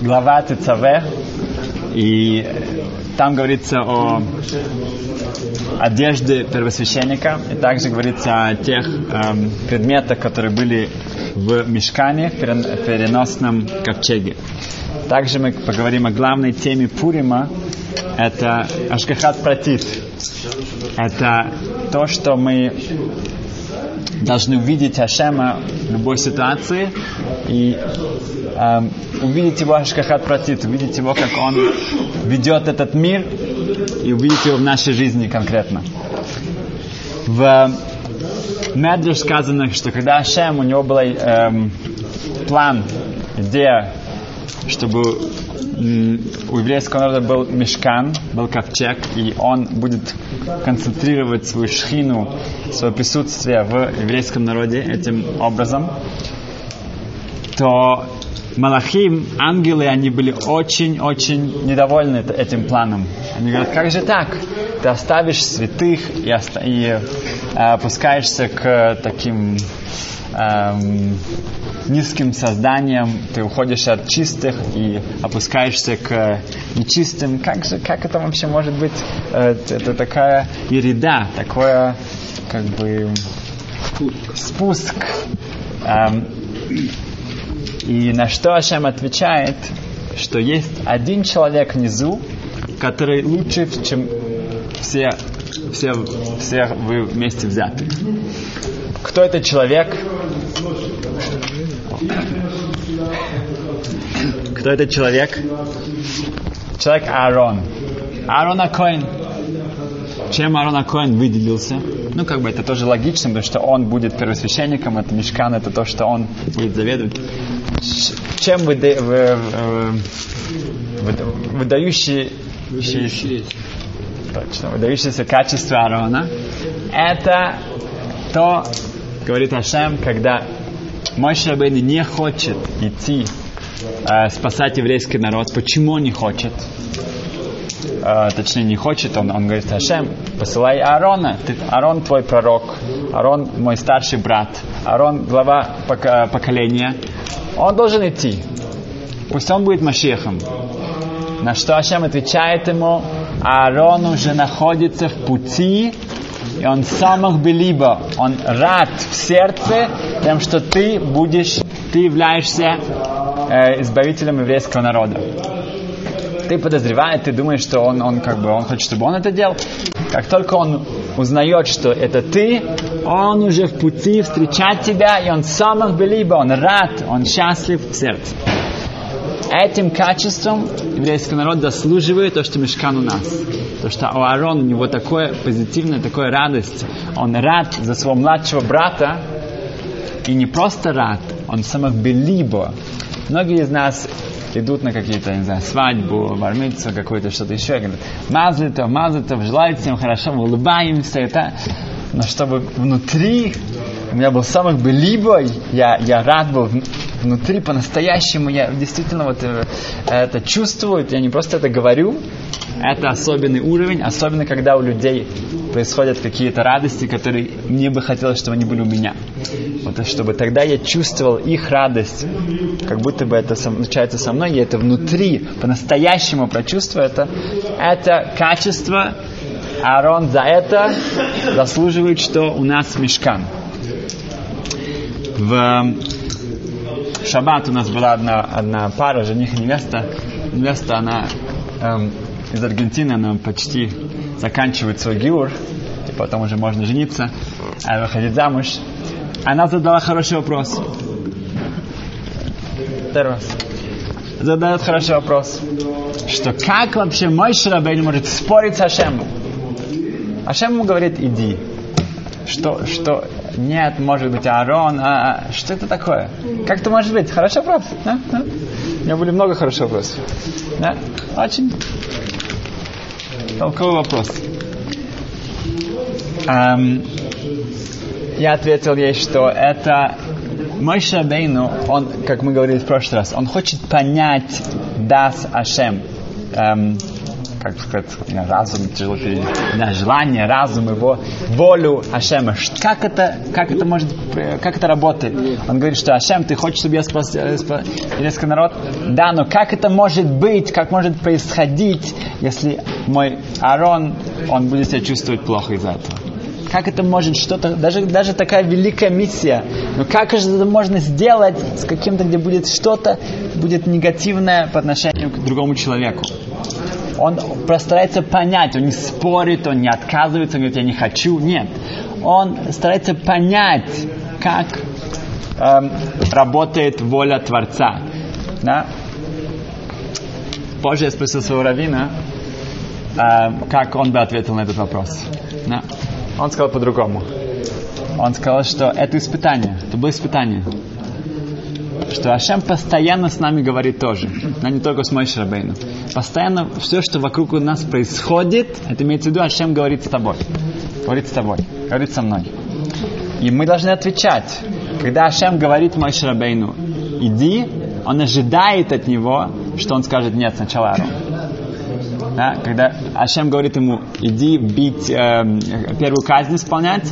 глава ТЦВ, и там говорится о одежде первосвященника, и также говорится о тех эм, предметах, которые были в мешкане, в переносном ковчеге. Также мы поговорим о главной теме Пурима, это Ашкахат Пратит. Это то, что мы должны увидеть Ашема в любой ситуации и эм, увидеть его Ашкахат Пратит, увидеть его, как он ведет этот мир и увидеть его в нашей жизни конкретно. В Медреш сказано, что когда Ашем, у него был эм, план, идея, чтобы у еврейского народа был мешкан, был ковчег, и он будет концентрировать свою шхину, свое присутствие в еврейском народе этим образом, то Малахим, ангелы, они были очень-очень недовольны этим планом. Они говорят, как же так? Ты оставишь святых и, оста- и э, опускаешься к таким эм, низким созданием, ты уходишь от чистых и опускаешься к нечистым. Как же, как это вообще может быть? Э, это такая ереда, такое как бы спуск. Эм, и на что Ашем отвечает, что есть один человек внизу, который лучше, чем все, все, все вы вместе взяты. Кто этот человек? Кто этот человек? Человек Аарон. Аарон Акоин. Чем Аарон Акоин выделился? Ну, как бы это тоже логично, потому что он будет первосвященником, это мешкан, это то, что он будет заведовать. Чем выда, вы, вы, выдающий, точно, выдающееся качество Аарона, это то, говорит Ашем, когда мой Шабейн не хочет идти э, спасать еврейский народ. Почему он не хочет? Э, точнее, не хочет, он, он говорит, Ашем, посылай Аарона. Аарон твой пророк, Аарон мой старший брат, Аарон глава пока, поколения. Он должен идти. Пусть он будет Машехом. На что Ашем отвечает ему, Аарон уже находится в пути и он самых белибо, он рад в сердце тем, что ты будешь, ты являешься э, избавителем еврейского народа. Ты подозреваешь, ты думаешь, что он, он как бы, он хочет, чтобы он это делал. Как только он узнает, что это ты, он уже в пути встречать тебя, и он самых белибо, он рад, он счастлив в сердце. Этим качеством еврейский народ заслуживает то, что мешкан у нас. То, что у Аарона у него такое позитивное, такое радость. Он рад за своего младшего брата, и не просто рад, он самых белибо. Многие из нас идут на какие-то, не знаю, свадьбу, бармицу, какое-то что-то еще, говорят, мазлитов, мазлитов, желает всем хорошо, мы улыбаемся, это. Но чтобы внутри у меня был самых белибо, я, я рад был внутри по-настоящему, я действительно вот это чувствую, я не просто это говорю, это особенный уровень, особенно когда у людей происходят какие-то радости, которые мне бы хотелось, чтобы они были у меня. Вот чтобы тогда я чувствовал их радость, как будто бы это случается со мной, я это внутри по-настоящему прочувствую, это, это качество, Аарон за это заслуживает, что у нас мешкан. В шаббат у нас была одна, одна пара, жених и невеста. Невеста, она эм, из Аргентины, она почти заканчивает свой гиур, и потом уже можно жениться, а выходить замуж. Она задала хороший вопрос. Второй раз. Задает хороший вопрос. Что как вообще мой Шарабейн может спорить с Ашемом? Ашем ему говорит, иди. Что, что, нет, может быть, Аарон, а, а, что это такое? Как это может быть? Хороший вопрос. Да? Да? У меня были много хороших вопросов. Да? Очень толковый вопрос. Эм, я ответил ей, что это мой Шабейну, он, как мы говорили в прошлый раз, он хочет понять Дас Ашем. Эм, как сказать, разум, да, желание, разум его, волю Ашема. Как это, как это может, как это работает? Он говорит, что Ашем, ты хочешь, чтобы я спас, э, спас народ? Да, но как это может быть, как может происходить, если мой Аарон, он будет себя чувствовать плохо из-за этого? Как это может что-то, даже, даже такая великая миссия, но как же это можно сделать с каким-то, где будет что-то, будет негативное по отношению к другому человеку? Он постарается понять, он не спорит, он не отказывается, он говорит, я не хочу. Нет. Он старается понять, как эм, работает воля Творца. Да? Позже я спросил своего равина, э, как он бы ответил на этот вопрос. Да? Он сказал по-другому. Он сказал, что это испытание. Это было испытание. Что Ашем постоянно с нами говорит тоже. Но не только с Мойшей Рабейну. Постоянно все, что вокруг у нас происходит, это имеется в виду, Ашем говорит с тобой. Говорит с тобой. Говорит со мной. И мы должны отвечать. Когда Ашем говорит Мойшей Рабейну, иди, он ожидает от него, что он скажет нет сначала Арон. Да, когда Ашем говорит ему, иди бить, э, первую казнь исполнять,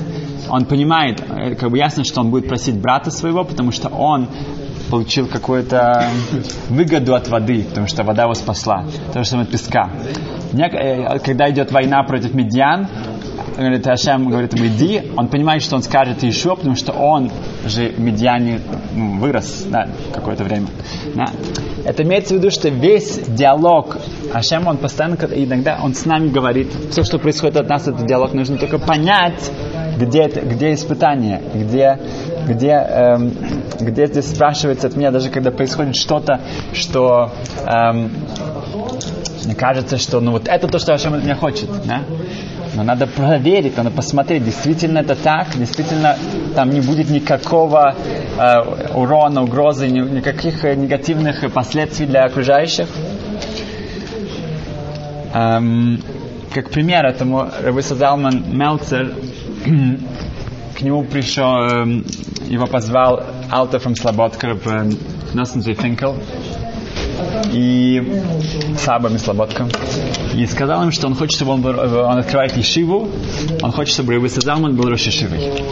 он понимает, э, как бы ясно, что он будет просить брата своего, потому что он получил какую-то выгоду от воды, потому что вода его спасла. То же самое от песка. Э, когда идет война против медиан, говорит, Ашем говорит ему, иди, он понимает, что он скажет еще, потому что он же Медиане ну, вырос да, какое-то время. Да. Это имеется в виду, что весь диалог Ашем, он постоянно, иногда он с нами говорит, все, что происходит от нас, этот диалог, нужно только понять, где, это, где испытание, где, где, эм, где здесь спрашивается от меня, даже когда происходит что-то, что эм, мне кажется, что ну вот это то, что Ашем от меня хочет. Да? Но надо проверить, надо посмотреть, действительно это так, действительно там не будет никакого э, урона, угрозы, ни, никаких э, негативных последствий для окружающих. Эм, как пример этому Рабиса Залман Мелцер к нему пришел, эм, его позвал Алта from э, Носензей Финкел, и Саба Мислоботка. И сказал им, что он хочет, чтобы он, был, он открывает Ешиву, он хочет, чтобы Рабиса Залман был Рошишивой.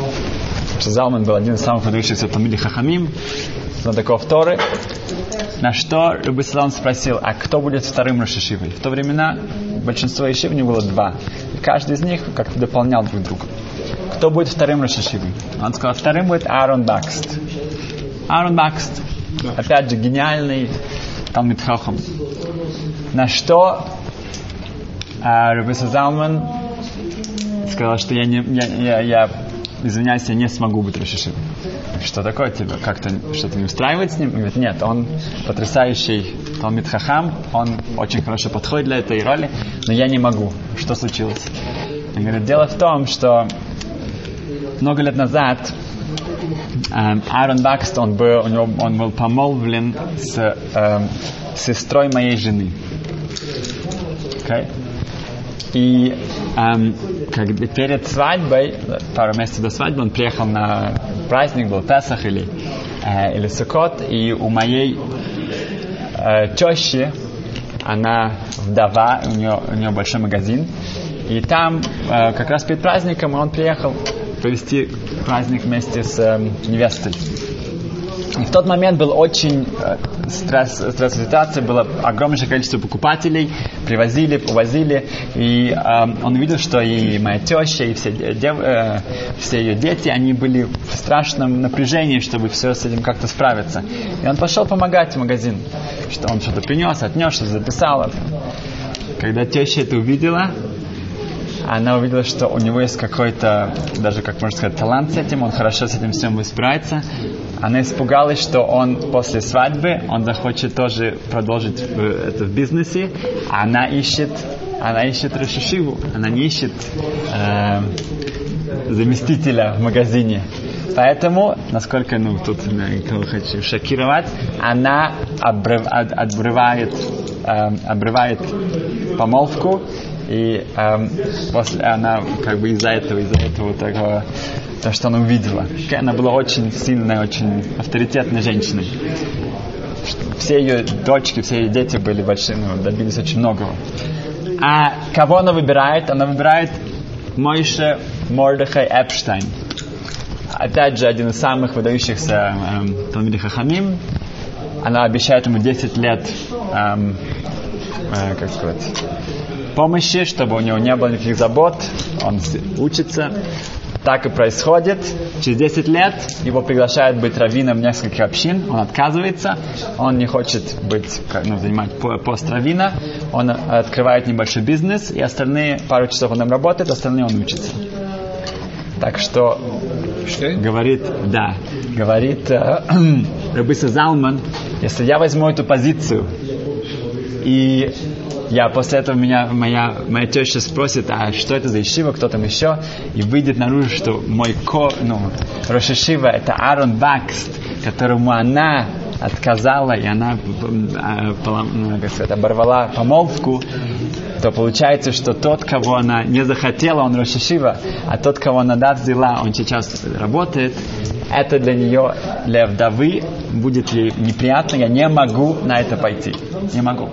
Залман был один из самых выдающихся Тамиди Хахамим, знатоков Торы. На что Рабы Салам спросил, а кто будет вторым Рошишивой? В то времена большинство Ешив не было два. И каждый из них как-то дополнял друг друга. Кто будет вторым Рошишивой? Он сказал, вторым будет Аарон Бакст. Аарон Бакст. Опять же, гениальный Талмит Хахам. На что а, Рабиса Залман сказал, что я, не, я, я, я извиняюсь, я не смогу быть Рошишим. Что такое тебе? Как-то что-то не устраивает с ним? Он говорит, нет, он потрясающий Талмит Хахам, он очень хорошо подходит для этой роли, но я не могу. Что случилось? Он говорит, дело в том, что много лет назад Эм, Аарон Бакст, он был, у него, он был помолвлен с эм, сестрой моей жены. Okay? И эм, как бы перед свадьбой, пару месяцев до свадьбы, он приехал на праздник, был Песах или, э, или Сукот, и у моей э, тещи, она вдова, у нее, у нее большой магазин, и там э, как раз перед праздником он приехал провести праздник вместе с э, невестой. И в тот момент был очень э, стресс, стресс ситуация, было огромное количество покупателей, привозили, увозили, и э, он увидел, что и моя теща, и все, дев, э, все ее дети, они были в страшном напряжении, чтобы все с этим как-то справиться. И он пошел помогать в магазин, что он что-то принес, отнес, что-то записал. Когда теща это увидела, она увидела, что у него есть какой-то, даже, как можно сказать, талант с этим, он хорошо с этим всем справится. Она испугалась, что он после свадьбы, он захочет тоже продолжить это в бизнесе, она ищет, она ищет Рашишиву, она не ищет э, заместителя в магазине. Поэтому, насколько, ну, тут я хочу шокировать, она обрыв, обрывает, э, обрывает помолвку и эм, после она как бы из-за этого, из-за этого такого, то, что она увидела. Она была очень сильной, очень авторитетной женщиной. Все ее дочки, все ее дети были большими, ну, добились очень многого. А кого она выбирает? Она выбирает Мойше Мордехай Эпштайн. Опять же, один из самых выдающихся эм, Талмиди Хахамим. Она обещает ему 10 лет, эм, э, как сказать, помощи, чтобы у него не было никаких забот. Он учится. Так и происходит. Через 10 лет его приглашают быть раввином нескольких общин. Он отказывается. Он не хочет быть, ну, занимать пост раввина. Он открывает небольшой бизнес. И остальные пару часов он там работает, остальные он учится. Так что, что? говорит, да, говорит э, Рабиса Залман, если я возьму эту позицию и я после этого меня моя, моя теща спросит, а что это за ишива, кто там еще, и выйдет наружу, что мой ко, ну, Рошишива это Аарон Бакст, которому она отказала, и она а, ну, как сказать, оборвала помолвку, то получается, что тот, кого она не захотела, он Рошишива, а тот, кого она дат взяла, он сейчас работает, это для нее, для вдовы, будет ей неприятно, я не могу на это пойти. Не могу.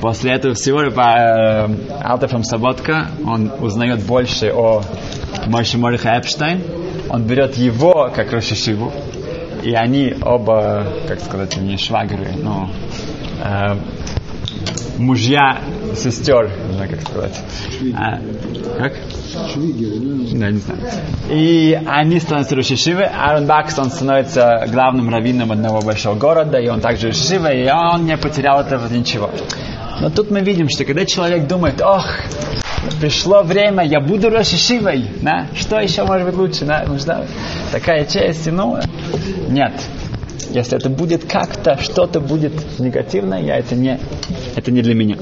После этого всего э, Алтефом Саботка, он узнает больше о Мойше Мориха Эпштейн, он берет его как Рошишиву, и они оба, как сказать, не швагры, но э, мужья сестер, не знаю, как сказать. А, как? Да, не знаю. И они становятся Рошишивы. Аарон Бакс, он становится главным раввином одного большого города, и он также Рошишива, и он не потерял этого ничего. Но тут мы видим, что когда человек думает, ох, пришло время, я буду Рошишивой, да? что еще может быть лучше, да? нужна такая честь, ну, нет. Если это будет как-то, что-то будет негативное, я это не, это не для меня.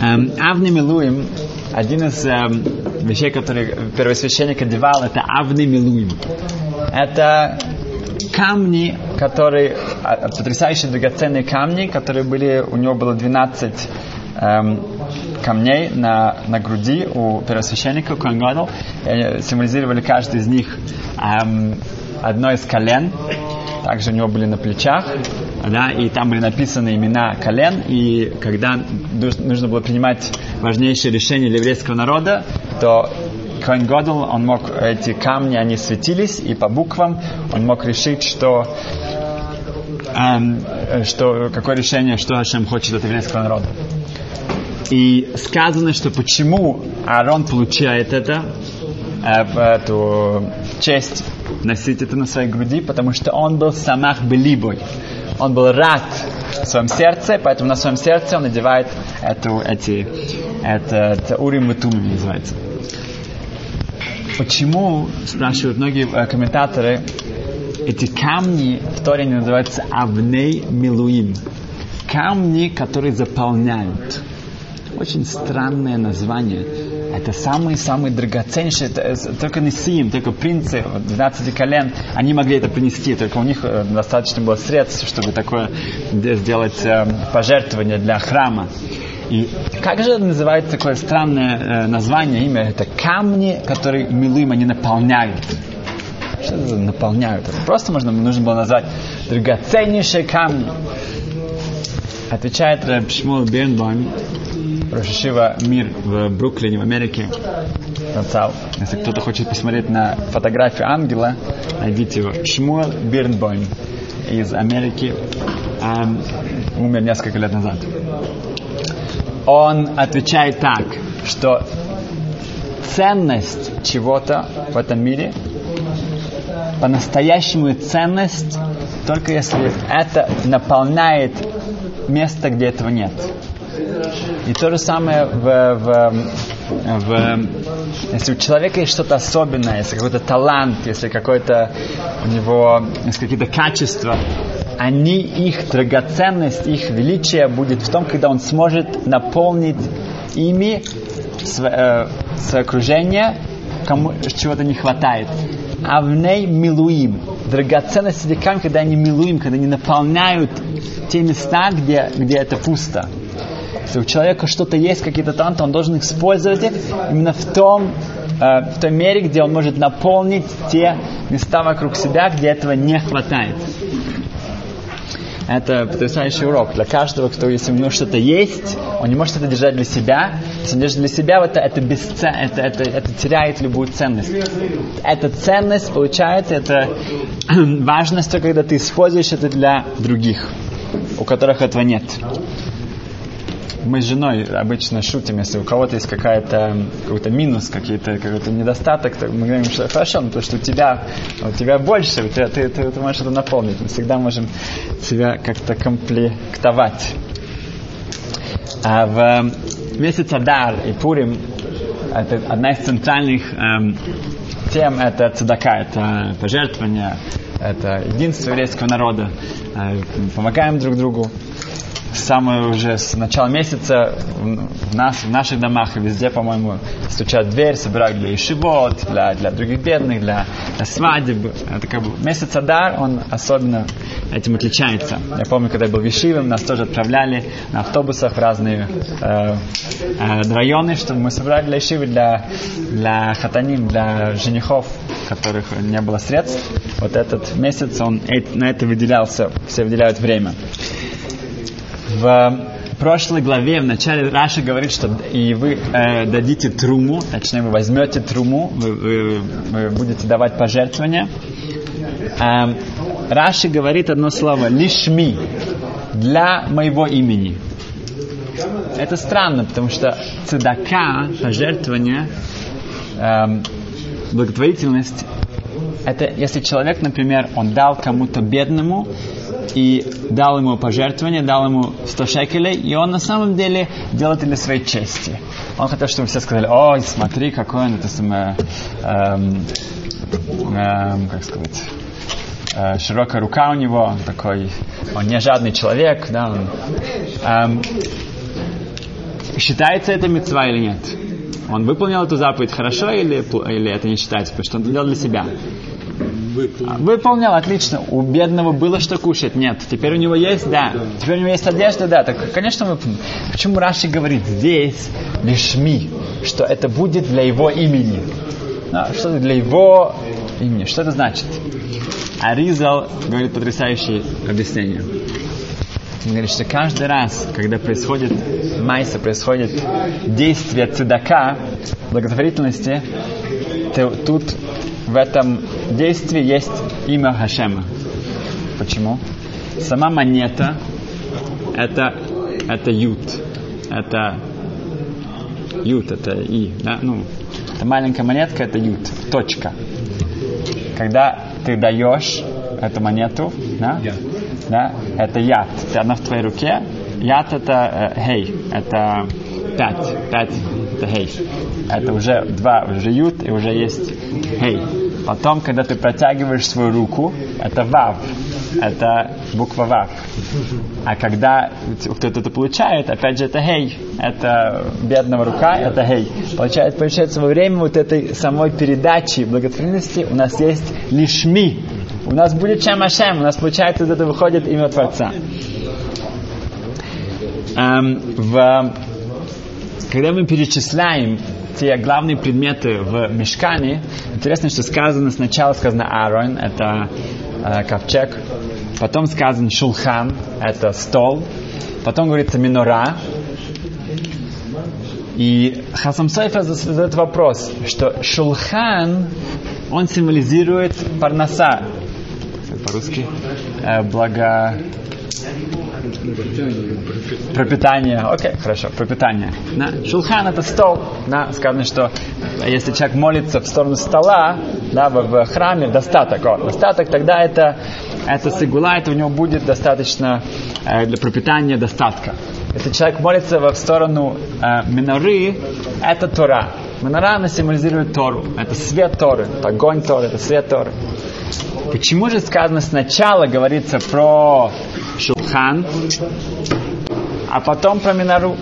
Эм, Авни Милуим, один из эм, вещей, которые первосвященник одевал, это Авни Милуим. Это камни, которые, а, потрясающие драгоценные камни, которые были, у него было 12 эм, камней на, на груди у первосвященника Коэн символизировали каждый из них эм, одно из колен, также у него были на плечах, да, и там были написаны имена колен, и когда нужно было принимать важнейшие решения для еврейского народа, то Коин Годл, он мог, эти камни, они светились, и по буквам он мог решить, что, эм, что какое решение, что Хашем хочет от еврейского народа. И сказано, что почему Аарон получает это, э, эту честь носить это на своей груди, потому что он был самах белибой. Он был рад в своем сердце, поэтому на своем сердце он надевает эту, эти, это, урим и называется. Почему, спрашивают многие э, комментаторы, эти камни в Торе называются Авней Милуим. Камни, которые заполняют. Очень странное название. Это самые-самые драгоценнейшие, это, э, только Несиим, только принцы 12 колен, они могли это принести, только у них э, достаточно было средств, чтобы такое сделать пожертвование для храма. И как же называется такое странное э, название, имя? Это камни, которые милым они наполняют. Что это наполняют? Это просто можно, нужно было назвать драгоценнейшие камни. Отвечает Шмул Бернбойм, Рошишива Мир в Бруклине, в Америке. Написал, если кто-то хочет посмотреть на фотографию ангела, найдите его. Шмуэл Бирнбойм из Америки. Um, умер несколько лет назад он отвечает так, что ценность чего-то в этом мире по-настоящему ценность только если это наполняет место, где этого нет. И то же самое в, в, в если у человека есть что-то особенное, если какой-то талант, если какой-то у него есть какие-то качества, они, их драгоценность, их величие будет в том, когда он сможет наполнить ими свое, э, свое окружение, кому чего-то не хватает. А в ней милуим. Драгоценность камней, когда они милуим, когда они наполняют те места, где, где это пусто. Если у человека что-то есть, какие-то таланты, он должен использовать их именно в том, э, в той мере, где он может наполнить те места вокруг себя, где этого не хватает. Это потрясающий урок. Для каждого, кто, если у него что-то есть, он не может это держать для себя. Если он держит для себя, это, это, бесцен... это, это, это теряет любую ценность. Эта ценность получается, это важность, когда ты используешь это для других, у которых этого нет мы с женой обычно шутим, если у кого-то есть какая-то какой-то минус, какие-то какой-то недостаток, то мы говорим, что хорошо, но ну, то, что у тебя у тебя больше, у тебя, ты, ты, ты можешь это наполнить. Мы всегда можем себя как-то комплектовать. А в месяц Адар и Пурим это одна из центральных эм, тем это цедака, это пожертвование, это единство еврейского народа. Э, помогаем друг другу самое уже с начала месяца в, нас, в наших домах и везде, по-моему, стучат дверь, собирают для ишибот, для, для других бедных, для, для свадеб. Это как бы месяц Адар, он особенно этим отличается. Я помню, когда я был в Ишиве, нас тоже отправляли на автобусах в разные э, э, районы, чтобы мы собирали для Ишивы, для, для хатаним, для женихов, которых не было средств. Вот этот месяц он на это выделялся, все выделяют время. В прошлой главе в начале Раша говорит, что и вы э, дадите труму, точнее вы возьмете труму, вы, вы, вы будете давать пожертвования. Э, Раши говорит одно слово лишми для моего имени. Это странно, потому что цедака, пожертвование, э, благотворительность, это если человек, например, он дал кому-то бедному, и дал ему пожертвование, дал ему 100 шекелей, и он на самом деле делал это для своей чести. Он хотел, чтобы все сказали, ой, смотри, какой он, это самое, эм, эм, как сказать, э, широкая рука у него, такой, он не жадный человек, да, он, эм, считается это мецва или нет? Он выполнил эту заповедь хорошо или, или это не считается, потому что он делал для себя? Выполнил. Выполнил, отлично. У бедного было что кушать? Нет. Теперь у него есть? Да. Теперь у него есть одежда? Да. Так, конечно, выполнил. Почему Раши говорит здесь, лишми, что это будет для его имени? Ну, что для его имени? Что это значит? Аризал говорит потрясающее объяснение. Он говорит, что каждый раз, когда происходит майса, происходит действие цедака, благотворительности, то тут в этом действии есть имя Хашема. Почему? Сама монета это, это ют. Это ют, это и. Да? Ну, это маленькая монетка, это ют. Точка. Когда ты даешь эту монету, да, yeah. да, это яд. Ты одна в твоей руке. Яд это э, хей. Это пять. Пять это хей. Это уже два, уже ют и уже есть хей. Потом, когда ты протягиваешь свою руку, это вав. Это буква вав. А когда кто-то это получает, опять же, это хей. Это бедного рука, это хей. Получается, получается, во время вот этой самой передачи благотворительности у нас есть лишми. У нас будет чем Ашем. У нас, получается, вот это выходит имя Творца. Эм, в, когда мы перечисляем те главные предметы в мешкане, интересно, что сказано сначала сказано Аарон, это э, ковчег, потом сказано Шулхан, это стол, потом говорится Минора, и Хасам Сайфа задает вопрос, что Шулхан, он символизирует парнаса, по-русски, э, благо Пропитание. Окей, хорошо, пропитание. Шулхан это стол. Да. Сказано, что если человек молится в сторону стола, да, в, в храме, достаток. О, достаток, тогда это, это сигула, это у него будет достаточно э, для пропитания достатка. Если человек молится в сторону э, миноры, это Тора. Минора, она символизирует Тору. Это свет Торы, это огонь Торы, это свет Торы. Почему же сказано сначала говорится про Шулхан, а потом про Минару?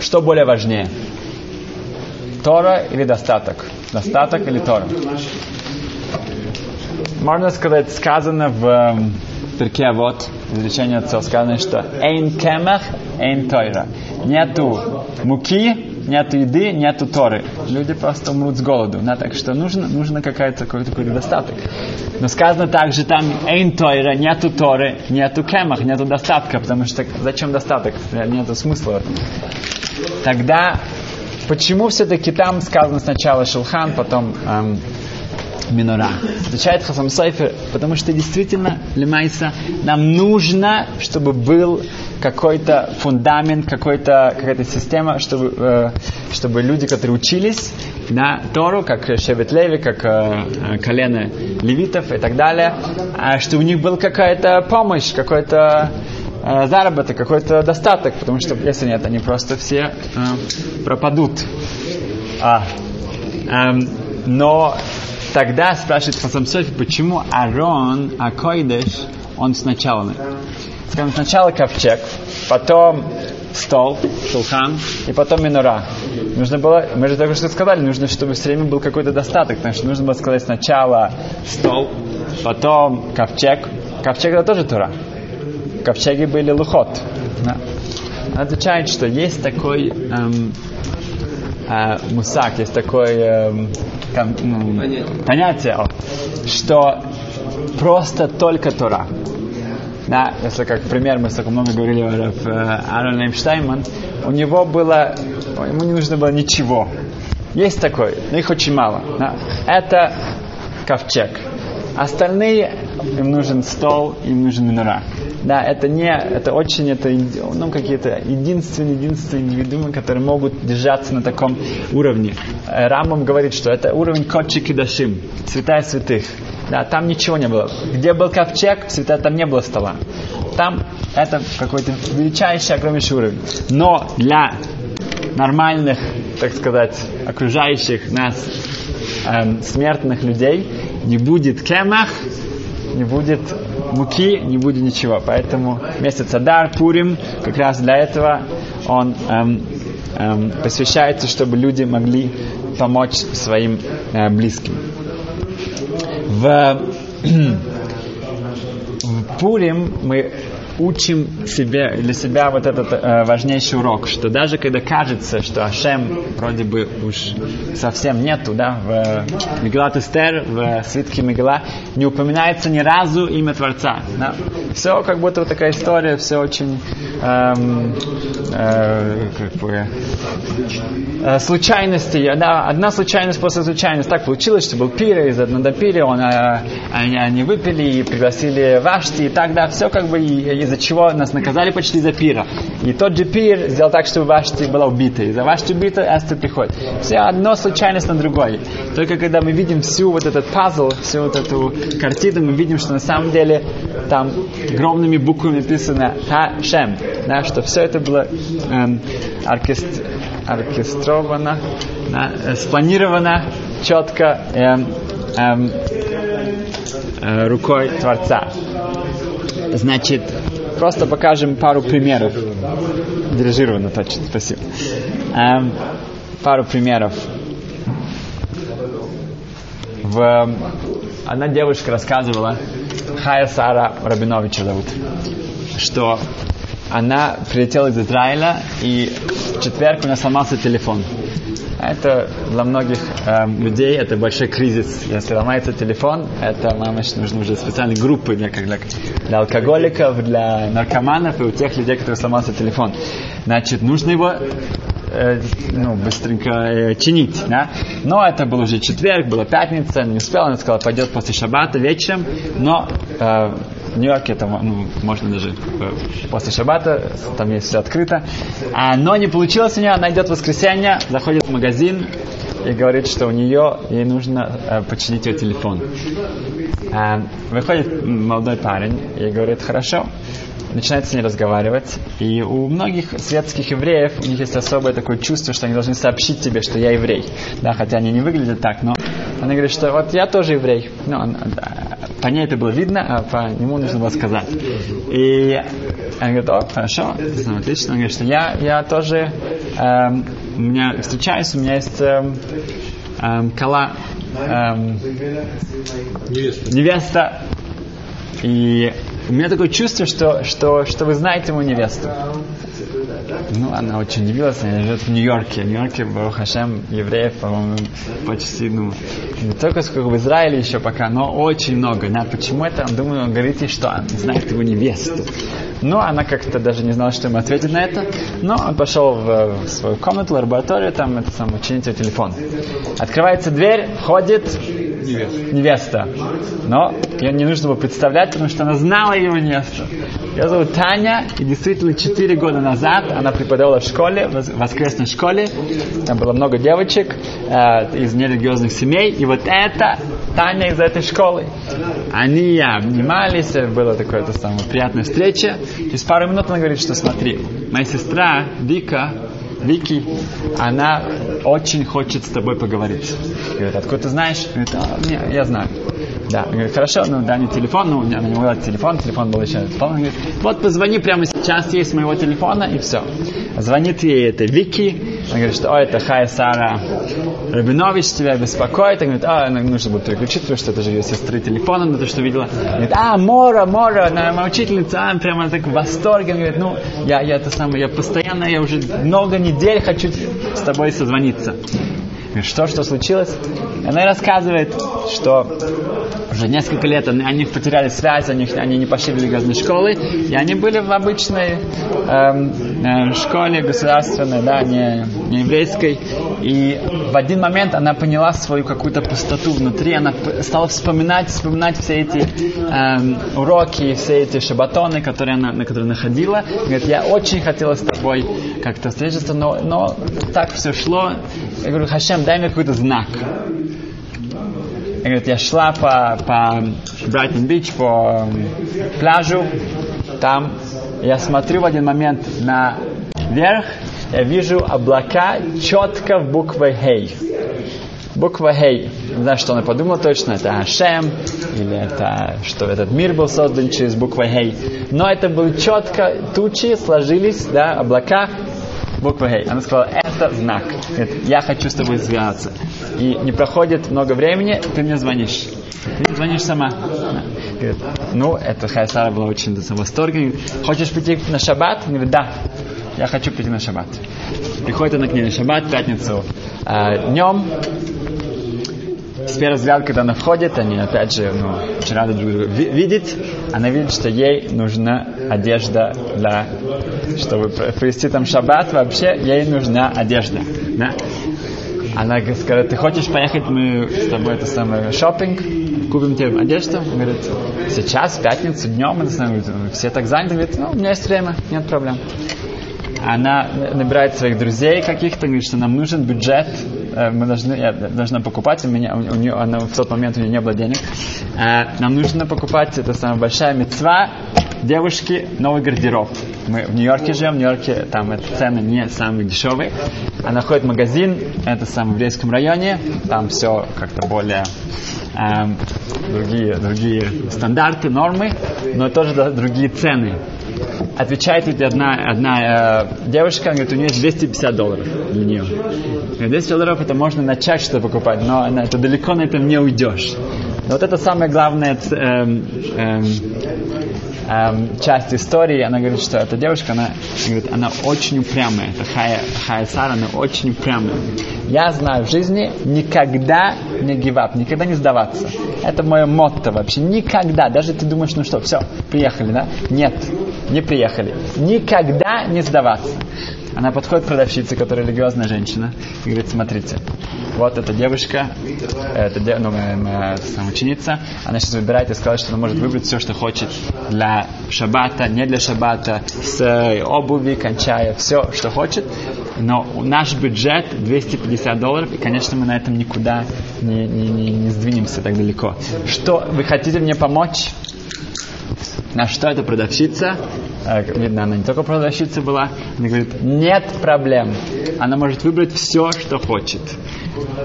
Что более важнее? Тора или достаток? Достаток или Тора? Можно сказать, сказано в эм, перке вот изречение отцов сказано, что «Эйн кемах, эйн тойра». Нету муки, нету еды, нету Торы. Люди просто умрут с голоду. Да, так что нужно, нужно какая-то, какой-то такой достаток. Но сказано также там эйн Тойра, нету Торы, нету кемах, нету достатка, потому что зачем достаток? Нету смысла в этом. Тогда почему все-таки там сказано сначала Шелхан, потом эм, Минора. Отвечает Хасам Сайфер, потому что действительно, Лемайса, нам нужно, чтобы был какой-то фундамент, какой-то, какая-то система, чтобы, э, чтобы люди, которые учились на Тору, как Шевет Леви, как э, колено левитов и так далее, а что у них была какая-то помощь, какой-то э, заработок, какой-то достаток, потому что если нет, они просто все э, пропадут. А, эм, но тогда спрашивает Хасам Софи, почему Арон, Акойдеш, он сначала. Скажем, сначала ковчег, потом стол, шулхан, и потом минура. Нужно было, мы же только что сказали, нужно, чтобы все время был какой-то достаток, потому что нужно было сказать сначала стол, потом ковчег. Ковчег это тоже тура. Ковчеги были лухот. Да. Отвечает, что есть такой эм, э, мусак, есть такое э, ком, ну, понятие, что просто только Тора. Да, если как пример, мы столько много говорили о э, Аарон Эймштейнман, у него было, ему не нужно было ничего. Есть такой, но их очень мало. Да. Это ковчег. Остальные, им нужен стол, им нужен минура. Да, это не, это очень, это ну, какие-то единственные, единственные индивидуумы, которые могут держаться на таком уровне. Э, Рамбам говорит, что это уровень Кочи Дашим, святая святых. Да, там ничего не было. Где был ковчег, святая, там не было стола. Там это какой-то величайший, огромнейший уровень. Но для нормальных, так сказать, окружающих нас эм, смертных людей не будет кемах, не будет муки, не будет ничего. Поэтому месяц Адар, Пурим, как раз для этого он эм, эм, посвящается, чтобы люди могли помочь своим э, близким. В, в Пурим мы учим себе, для себя вот этот э, важнейший урок, что даже когда кажется, что Ашем вроде бы уж совсем нету, да, в Мегалат Эстер, в свитке Мегала, не упоминается ни разу имя Творца. Да. Все как будто вот такая история, все очень эм, э, как бы, э, случайности. Да, одна случайность после случайности. Так получилось, что был пир, из одного пира он, э, они, они выпили и пригласили Вашти, и так, да, все как бы из-за чего нас наказали почти за пира. И тот же пир сделал так, чтобы Вашти была убита. И за Вашти убита Эстер приходит. Все одно случайность на другой. Только когда мы видим всю вот этот пазл, всю вот эту картину, мы видим, что на самом деле там огромными буквами написано Хашем. Да, что все это было эм, оркестр, оркестровано, да, э, спланировано четко эм, эм, э, рукой Творца. Значит, просто покажем пару примеров. Дирижировано точно, спасибо. Эм, пару примеров. В, одна девушка рассказывала, Хая Сара Рабиновича зовут, что она прилетела из Израиля, и в четверг у нее сломался телефон. Это для многих э, людей это большой кризис. Если ломается телефон, это мамыч нужны уже специальные группы для, для, для алкоголиков, для наркоманов и у тех людей, которые сломался телефон. Значит, нужно его э, ну, быстренько э, чинить. Да? Но это был уже четверг, была пятница, не успела, она сказала, пойдет после шабата вечером, но э, Нью-Йорке это ну, можно даже э, после шабата, там есть все открыто. А, но не получилось у нее, она идет в воскресенье, заходит в магазин и говорит, что у нее, ей нужно э, починить ее телефон. А, выходит молодой парень и говорит, хорошо, начинает с ней разговаривать. И у многих светских евреев у них есть особое такое чувство, что они должны сообщить тебе, что я еврей. Да, хотя они не выглядят так, но она говорит, что вот я тоже еврей. Ну, он, по ней это было видно, а по нему нужно было сказать. И она говорит, о, хорошо, отлично. Она говорит, что я, я тоже, эм, у меня встречаюсь, у меня есть эм, кала, эм, невеста. невеста. И у меня такое чувство, что, что, что вы знаете мою невесту. ну, она очень удивилась, она живет в Нью-Йорке. В Нью-Йорке, Барухашем, евреев, по-моему, почти, ну, не только сколько в Израиле еще пока, но очень много. Да, почему это? Он думает, он говорит ей, что он знает его невесту. Но она как-то даже не знала, что ему ответить на это. Но он пошел в, в свою комнату, лабораторию, там это сам учинить телефон. Открывается дверь, ходит невеста. невеста. Но ее не нужно было представлять, потому что она знала его невесту. Ее зовут Таня, и действительно 4 года назад она преподавала в школе, в воскресной школе. Там было много девочек э, из нерелигиозных семей, и вот это Таня из этой школы. Они обнимались, была такая то самая приятная встреча. Через пару минут она говорит, что смотри, моя сестра Вика, Вики, она очень хочет с тобой поговорить. Говорит, откуда ты знаешь? Говорит, а, не, я знаю. Да, он говорит, хорошо, ну дай мне телефон, ну, она не могла телефон, телефон был еще. Он говорит, вот позвони прямо сейчас, есть моего телефона, и все. Звонит ей это Вики, она говорит, что, о, это Хай Сара Рабинович тебя беспокоит. Она говорит, а, нужно будет переключить, потому что это же ее сестры телефона, на то, что видела. Она говорит, а, Мора, Мора, она моя учительница, а, прямо так в восторге. Она говорит, ну, я, я это самое, я постоянно, я уже много недель хочу с тобой созвониться. Что, что случилось? Она рассказывает, что уже несколько лет они потеряли связь, они, они не пошли в религиозные школы, и они были в обычной эм, э, школе государственной, да, не, не еврейской. И в один момент она поняла свою какую-то пустоту внутри, она стала вспоминать, вспоминать все эти эм, уроки, все эти шабатоны, которые она, на которые находила. Говорит, я очень хотела с тобой как-то встретиться, но, но так все шло. Я говорю, Хашем, дай мне какой-то знак. Я, говорит, я шла по, по Брайтон-Бич, по пляжу, там я смотрю в один момент наверх, я вижу облака четко в букве «Хей». Буква «Хей». Не знаю, что она подумала точно, это Ашем, или это, что этот мир был создан через букву «Хей». Но это было четко, тучи сложились, да, облака, буква Гей. Она сказала, это знак. Говорит, я хочу с тобой связаться. И не проходит много времени, ты мне звонишь. Ты звонишь сама. Говорит, ну, это Хайсара была очень в восторге. Хочешь прийти на шаббат? Говорит, да, я хочу прийти на шаббат. Приходит она к ней на шаббат, пятницу э, днем. С первого взгляда, когда она входит, они опять же ну, рады друг друга видеть. Она видит, что ей нужна одежда для, чтобы провести там шаббат, вообще ей нужна одежда. Да? Она говорит, ты хочешь поехать, мы с тобой это самое шопинг, купим тебе одежду. Он говорит, сейчас, в пятницу, днем, это все так заняты. Говорит, ну, у меня есть время, нет проблем она набирает своих друзей каких-то, говорит, что нам нужен бюджет, э, мы должны, я должна покупать, у меня, у нее, она, в тот момент у нее не было денег, э, нам нужно покупать, это самая большая мецва, девушки, новый гардероб. Мы в Нью-Йорке живем, в Нью-Йорке там это цены не самые дешевые. Она ходит в магазин, это самом в еврейском районе, там все как-то более эм, другие, другие стандарты, нормы, но тоже да, другие цены отвечает ведь одна, одна э, девушка, говорит, у нее есть 250 долларов для нее. 200 долларов это можно начать что-то покупать, но она, это далеко на этом не уйдешь. Но вот это самая главная э, э, э, часть истории. Она говорит, что эта девушка, она, говорит, она очень упрямая. Это Хая, Хая Сара, она очень упрямая. Я знаю в жизни никогда не гивап, никогда не сдаваться. Это мое мотто вообще. Никогда. Даже ты думаешь, ну что, все, приехали, да? Нет не приехали. Никогда не сдаваться. Она подходит к продавщице, которая религиозная женщина, и говорит, смотрите, вот эта девушка, эта дев, ну, моя ученица, она сейчас выбирает и сказала, что она может выбрать все, что хочет для шаббата, не для шаббата, с обуви, кончая, все, что хочет. Но наш бюджет 250 долларов, и, конечно, мы на этом никуда не, не, не, не сдвинемся так далеко. Что, вы хотите мне помочь? На что эта продавщица, э, видно, она не только продавщица была, она говорит, нет проблем. Она может выбрать все, что хочет.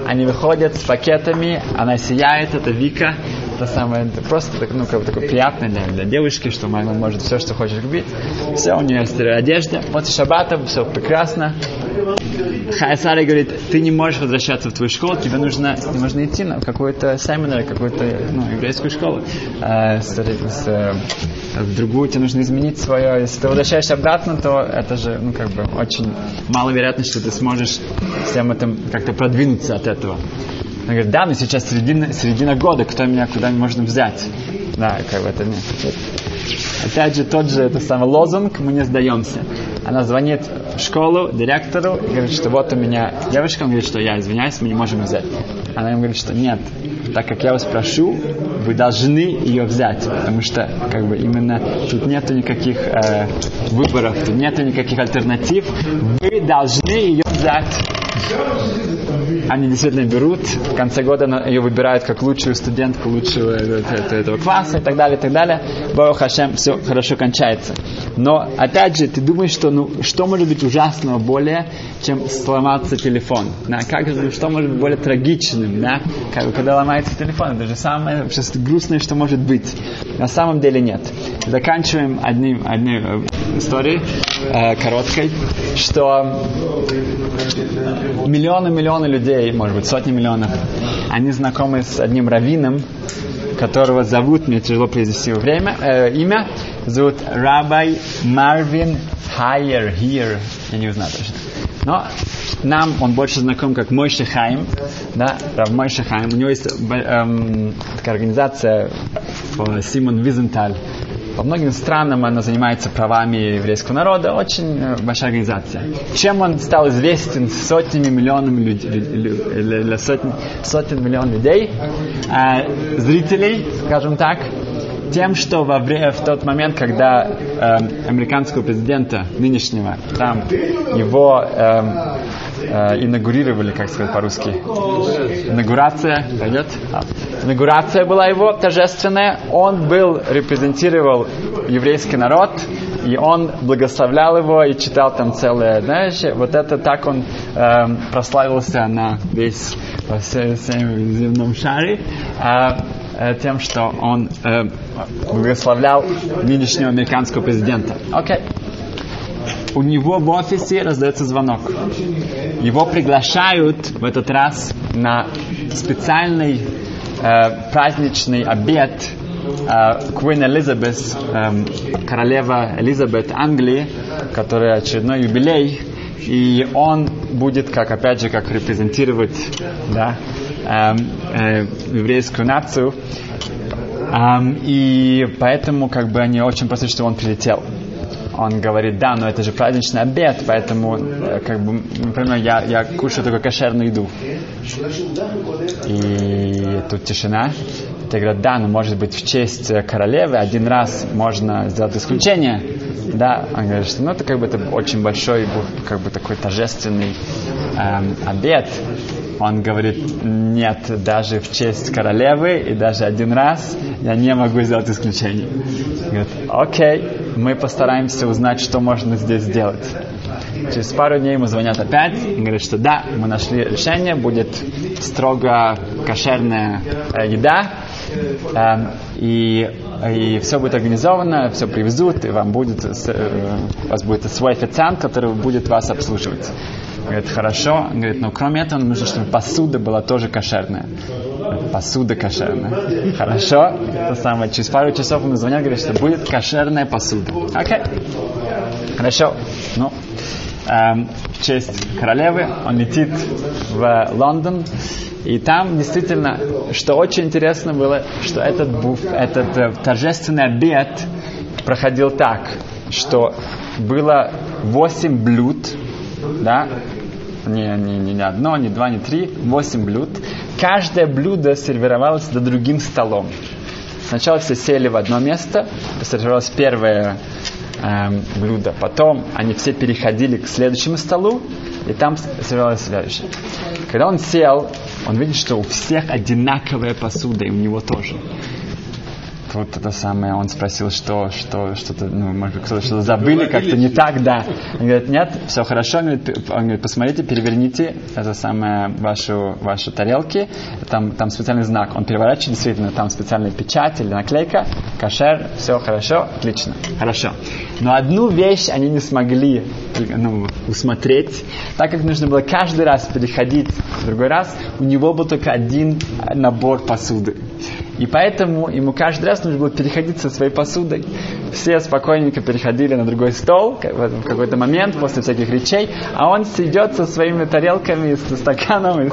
Они выходят с пакетами, она сияет, это Вика, это самое, это просто так, ну, как такое приятное для, для девушки, что она может все, что хочет купить. Все, у нее есть одежда. После шаббата все прекрасно. Хайсара говорит, ты не можешь возвращаться в твою школу, тебе нужно, нужно идти на какую-то семинар, какую-то ну, еврейскую школу э, с, с в другую тебе нужно изменить свое. Если ты возвращаешься обратно, то это же, ну, как бы, очень маловероятно, что ты сможешь всем этим как-то продвинуться от этого. Он говорит, да, но сейчас середина, середина года, кто меня куда можно взять? Да, как бы это нет. Опять же, тот же это самый лозунг, мы не сдаемся. Она звонит в школу, директору, и говорит, что вот у меня девушка, он говорит, что я извиняюсь, мы не можем взять. Она им говорит, что нет, так как я вас прошу, вы должны ее взять, потому что как бы именно тут нету никаких э, выборов, тут нету никаких альтернатив, вы должны ее взять. Они действительно берут, в конце года ее выбирают как лучшую студентку лучшего этого, этого класса и так далее, и так далее. Бару Хашем, все хорошо кончается. Но, опять же, ты думаешь, что ну, что может быть ужасного более, чем сломаться телефон? Да? Как же, что может быть более трагичным, да? Как, когда ломается телефон? Это же самое вообще, грустное, что может быть. На самом деле нет. Заканчиваем одним, одной э, историей, э, короткой, что миллионы-миллионы людей, может быть, сотни миллионов, они знакомы с одним раввином, которого зовут, мне тяжело произнести время, э, имя, зовут Рабай Марвин Хайер Хир, я не знаю точно. Но нам он больше знаком как Мойше Хайм, да, Рав Мойше Хайм. У него есть эм, такая организация Симон Визенталь, по многим странам она занимается правами еврейского народа. Очень э, большая организация. Чем он стал известен сотнями миллионами людей, сотен, сотен миллионов людей, э, зрителей, скажем так, тем, что во время, в тот момент, когда э, американского президента нынешнего, Трамп, его э, э, инаугурировали, как сказать по-русски, инаугурация, пойдет? А. Инаугурация была его торжественная, он был, репрезентировал еврейский народ, и он благословлял его и читал там целое, знаешь, вот это так он э, прославился на весь, во всем, всем земном шаре. Э, э, тем, что он э, благословлял нынешнего американского президента. Окей. Okay. У него в офисе раздается звонок. Его приглашают в этот раз на специальный э, праздничный обед Queen Elizabeth, э, королева Элизабет Англии, которая очередной юбилей, и он будет, как опять же, как репрезентировать да, э, э, еврейскую нацию. Um, и поэтому как бы они очень просят, чтобы он прилетел. Он говорит, да, но это же праздничный обед, поэтому как бы, например, я, я кушаю только кошерную еду. И тут тишина. Ты говорят, да, но может быть в честь королевы один раз можно сделать исключение. Да, он говорит, что ну это как бы это очень большой, как бы такой торжественный эм, обед. Он говорит, нет, даже в честь королевы и даже один раз я не могу сделать исключение. Говорит, окей, мы постараемся узнать, что можно здесь сделать. Через пару дней ему звонят опять и говорят, что да, мы нашли решение, будет строго кошерная э, еда, э, и, и все будет организовано, все привезут, и вам будет, э, у вас будет свой официант, который будет вас обслуживать. Говорит, хорошо. Говорит, но кроме этого нужно, чтобы посуда была тоже кошерная. Посуда кошерная. Хорошо. Это самое. Через пару часов ему звонят, говорит, что будет кошерная посуда. Окей. Хорошо. Ну, эм, в честь королевы он летит в Лондон. И там действительно, что очень интересно было, что этот, буф, этот э, торжественный обед проходил так, что было 8 блюд, да, не, не, не, не одно, не два, не три, восемь блюд. Каждое блюдо сервировалось за другим столом. Сначала все сели в одно место, сервировалось первое эм, блюдо, потом они все переходили к следующему столу, и там сервировалось следующее. Когда он сел, он видит, что у всех одинаковая посуда, и у него тоже тут это самое, он спросил, что, что, что-то, ну, может кто-то что-то забыли, как-то не так, да. Он говорит, нет, все хорошо, он говорит, он говорит посмотрите, переверните это самое, вашу, ваши тарелки, там, там специальный знак, он переворачивает, действительно, там специальная печать или наклейка, кашер, все хорошо, отлично, хорошо. Но одну вещь они не смогли ну, усмотреть, так как нужно было каждый раз переходить в другой раз, у него был только один набор посуды. И поэтому ему каждый раз нужно было переходить со своей посудой. Все спокойненько переходили на другой стол в какой-то момент после всяких речей, а он сидит со своими тарелками, со стаканом, и,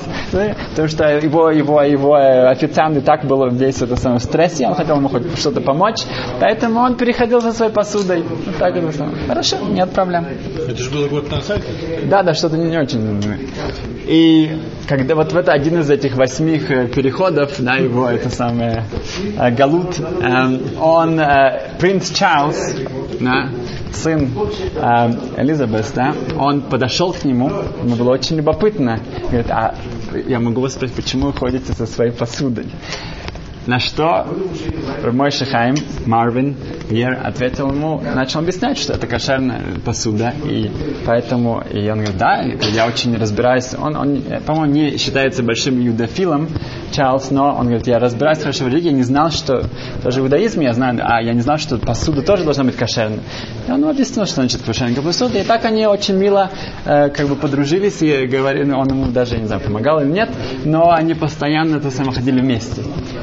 потому что его, его, его официант и так был весь в этом самом стрессе, он хотел ему хоть что-то помочь, поэтому он переходил за своей посудой. Вот так это самое. Хорошо, нет проблем. Это же было год назад? Да, да, что-то не, не очень. И когда вот в это один из этих восьми переходов, да, его это самое э, Галут, э, он, э, принц Чарльз, да, сын э, Элизабет, да, он подошел к нему, ему было очень любопытно, говорит, а я могу вас спросить, почему вы ходите со своей посудой? На что мой Шахайм, Марвин, Ер ответил ему, начал объяснять, что это кошерная посуда, и поэтому, и он говорит, да, я очень разбираюсь, он, он по-моему, не считается большим юдофилом, Чарльз, но он говорит, я разбираюсь хорошо в религии, не знал, что даже в я знаю, а я не знал, что посуда тоже должна быть кошерной. И он объяснил, что значит кошерная посуда, и так они очень мило э, как бы подружились, и говорили, он ему даже, не знаю, помогал или нет, но они постоянно это самое ходили вместе.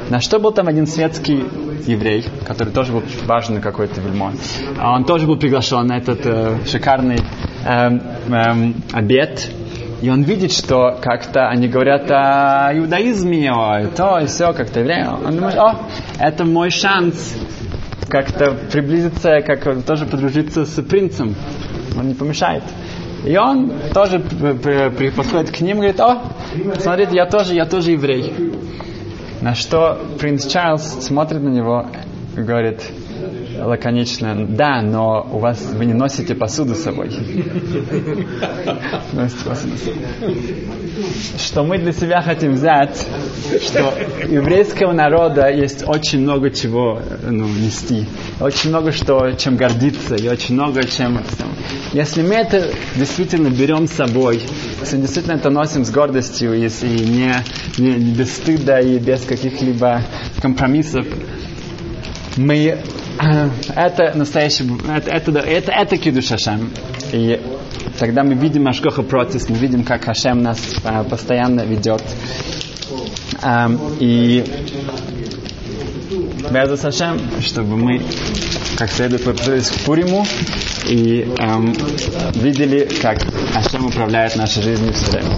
На что был там один светский еврей, который тоже был важный какой-то вельмон. А он тоже был приглашен на этот э, шикарный э, э, обед. И он видит, что как-то они говорят о иудаизме, о то и все, как-то евреи. Он думает, о, это мой шанс как-то приблизиться, как тоже подружиться с принцем. Он не помешает. И он тоже подходит к ним и говорит, о, смотрите, я тоже, я тоже еврей. На что принц Чарльз смотрит на него и говорит лаконично, да, но у вас вы не носите посуду с собой. Что мы для себя хотим взять, что еврейского народа есть очень много чего ну, нести. Очень много что, чем гордиться, и очень много чем... Если мы это действительно берем с собой, если действительно это носим с гордостью, если не, не, не без стыда и без каких-либо компромиссов, мы это настоящий, это, это, это, это кидуш Хашем. И тогда мы видим Ашкоха процесс, мы видим, как Хашем нас а, постоянно ведет. А, и Безус Хашем, чтобы мы как следует подготовились к Пуриму и эм, видели, как Хашем управляет нашей жизнью все время.